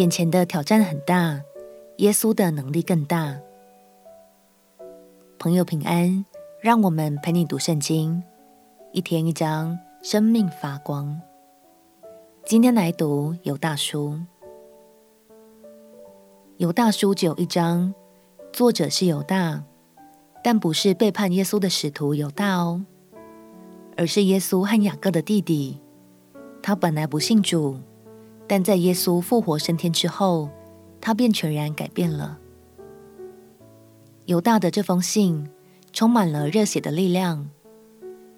眼前的挑战很大，耶稣的能力更大。朋友平安，让我们陪你读圣经，一天一章，生命发光。今天来读犹大书，犹大书只有一章，作者是犹大，但不是背叛耶稣的使徒犹大哦，而是耶稣和雅各的弟弟。他本来不信主，但在耶稣复活升天之后，他便全然改变了。犹大的这封信充满了热血的力量，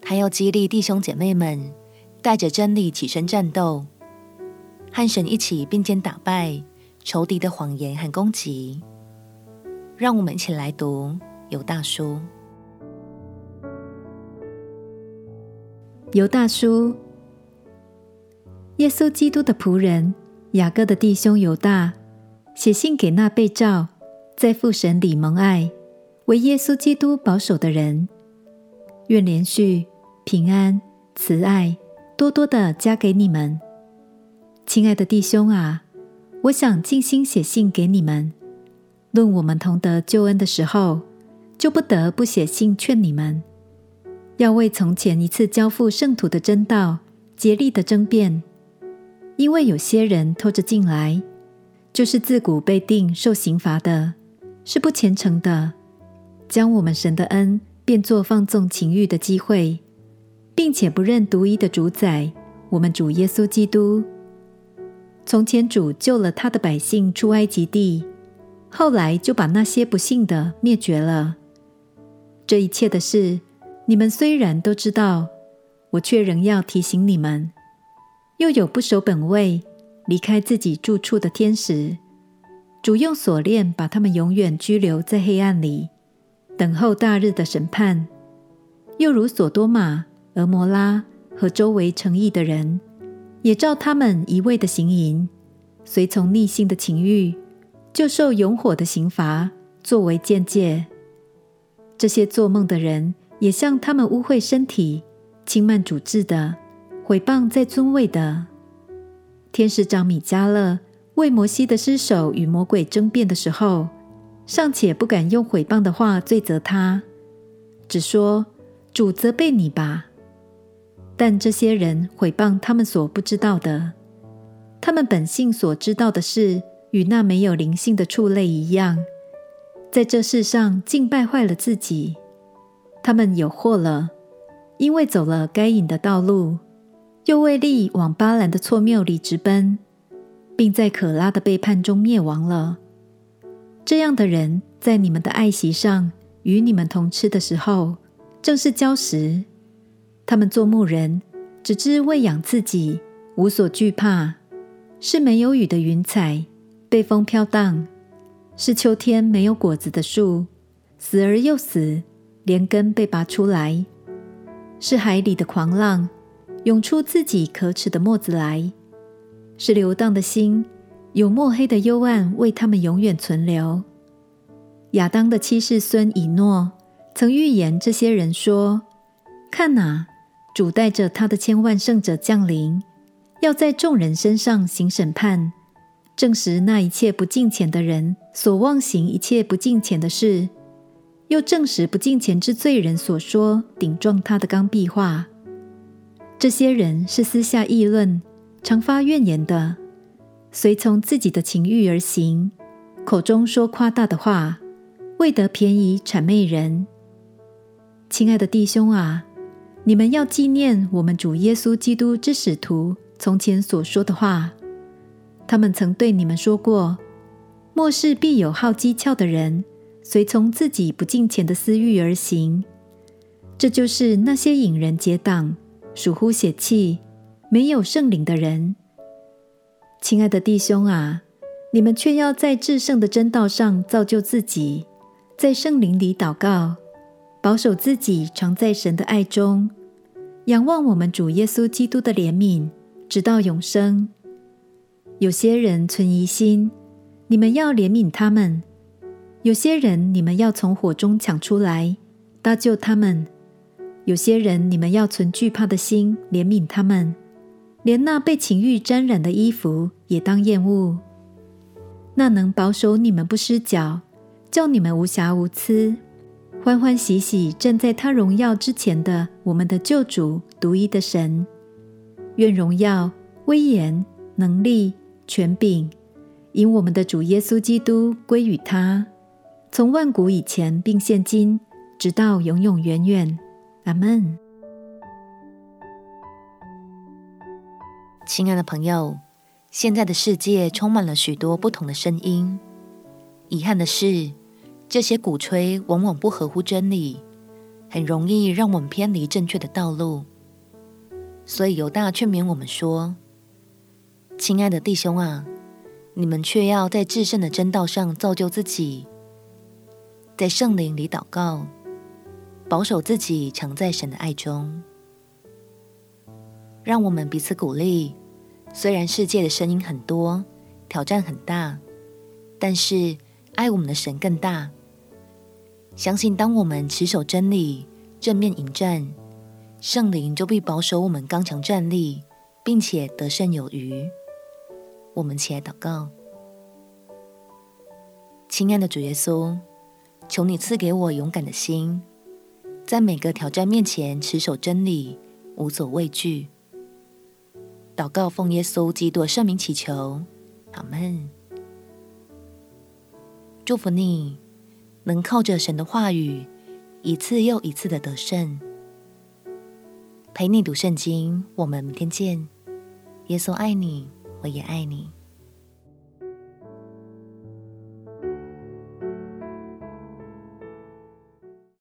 他要激励弟兄姐妹们带着真理起身战斗，和神一起并肩打败仇敌的谎言和攻击。让我们一起来读犹大书。犹大书。耶稣基督的仆人雅各的弟兄犹大，写信给那被召在父神里蒙爱、为耶稣基督保守的人，愿连续、平安、慈爱多多的加给你们。亲爱的弟兄啊，我想尽心写信给你们，论我们同得救恩的时候，就不得不写信劝你们，要为从前一次交付圣徒的真道竭力的争辩。因为有些人偷着进来，就是自古被定受刑罚的，是不虔诚的，将我们神的恩变作放纵情欲的机会，并且不认独一的主宰，我们主耶稣基督。从前主救了他的百姓出埃及地，后来就把那些不信的灭绝了。这一切的事，你们虽然都知道，我却仍要提醒你们。又有不守本位、离开自己住处的天使，主用锁链把他们永远拘留在黑暗里，等候大日的审判。又如所多玛、俄摩拉和周围城邑的人，也照他们一味的行淫，随从逆性的情欲，就受永火的刑罚作为鉴戒。这些做梦的人，也像他们污秽身体、轻慢主治的。毁谤在尊位的天使长米迦勒为摩西的尸首与魔鬼争辩的时候，尚且不敢用毁谤的话罪责他，只说主责备你吧。但这些人毁谤他们所不知道的，他们本性所知道的事，与那没有灵性的畜类一样，在这世上竟败坏了自己。他们有祸了，因为走了该隐的道路。又为利往巴兰的错谬里直奔，并在可拉的背叛中灭亡了。这样的人在你们的爱席上与你们同吃的时候，正是礁石。他们做牧人，只知喂养自己，无所惧怕；是没有雨的云彩，被风飘荡；是秋天没有果子的树，死而又死，连根被拔出来；是海里的狂浪。涌出自己可耻的沫子来，是流荡的心，有墨黑的幽暗为他们永远存留。亚当的七世孙以诺曾预言这些人说：“看哪，主带着他的千万圣者降临，要在众人身上行审判，证实那一切不敬虔的人所妄行一切不敬虔的事，又证实不敬虔之罪人所说顶撞他的刚愎话。”这些人是私下议论、常发怨言的，随从自己的情欲而行，口中说夸大的话，为得便宜谄媚人。亲爱的弟兄啊，你们要纪念我们主耶稣基督之使徒从前所说的话，他们曾对你们说过：末世必有好讥诮的人，随从自己不敬虔的私欲而行，这就是那些引人结党。属乎血气、没有圣灵的人，亲爱的弟兄啊，你们却要在至圣的真道上造就自己，在圣灵里祷告，保守自己常在神的爱中，仰望我们主耶稣基督的怜悯，直到永生。有些人存疑心，你们要怜悯他们；有些人你们要从火中抢出来，搭救他们。有些人，你们要存惧怕的心，怜悯他们；连那被情欲沾染的衣服也当厌恶。那能保守你们不失脚，叫你们无瑕无疵，欢欢喜喜站在他荣耀之前的我们的救主独一的神，愿荣耀、威严、能力、权柄，因我们的主耶稣基督归于他，从万古以前并现今，直到永永远远。阿门。亲爱的朋友，现在的世界充满了许多不同的声音。遗憾的是，这些鼓吹往往不合乎真理，很容易让我们偏离正确的道路。所以犹大劝勉我们说：“亲爱的弟兄啊，你们却要在至圣的真道上造就自己，在圣灵里祷告，保守自己，常在神的爱中。”让我们彼此鼓励。虽然世界的声音很多，挑战很大，但是爱我们的神更大。相信当我们持守真理，正面迎战，圣灵就必保守我们刚强站立，并且得胜有余。我们起来祷告，亲爱的主耶稣，求你赐给我勇敢的心，在每个挑战面前持守真理，无所畏惧。祷告奉耶稣基督圣名祈求，阿门。祝福你，能靠着神的话语，一次又一次的得胜。陪你读圣经，我们明天见。耶稣爱你，我也爱你。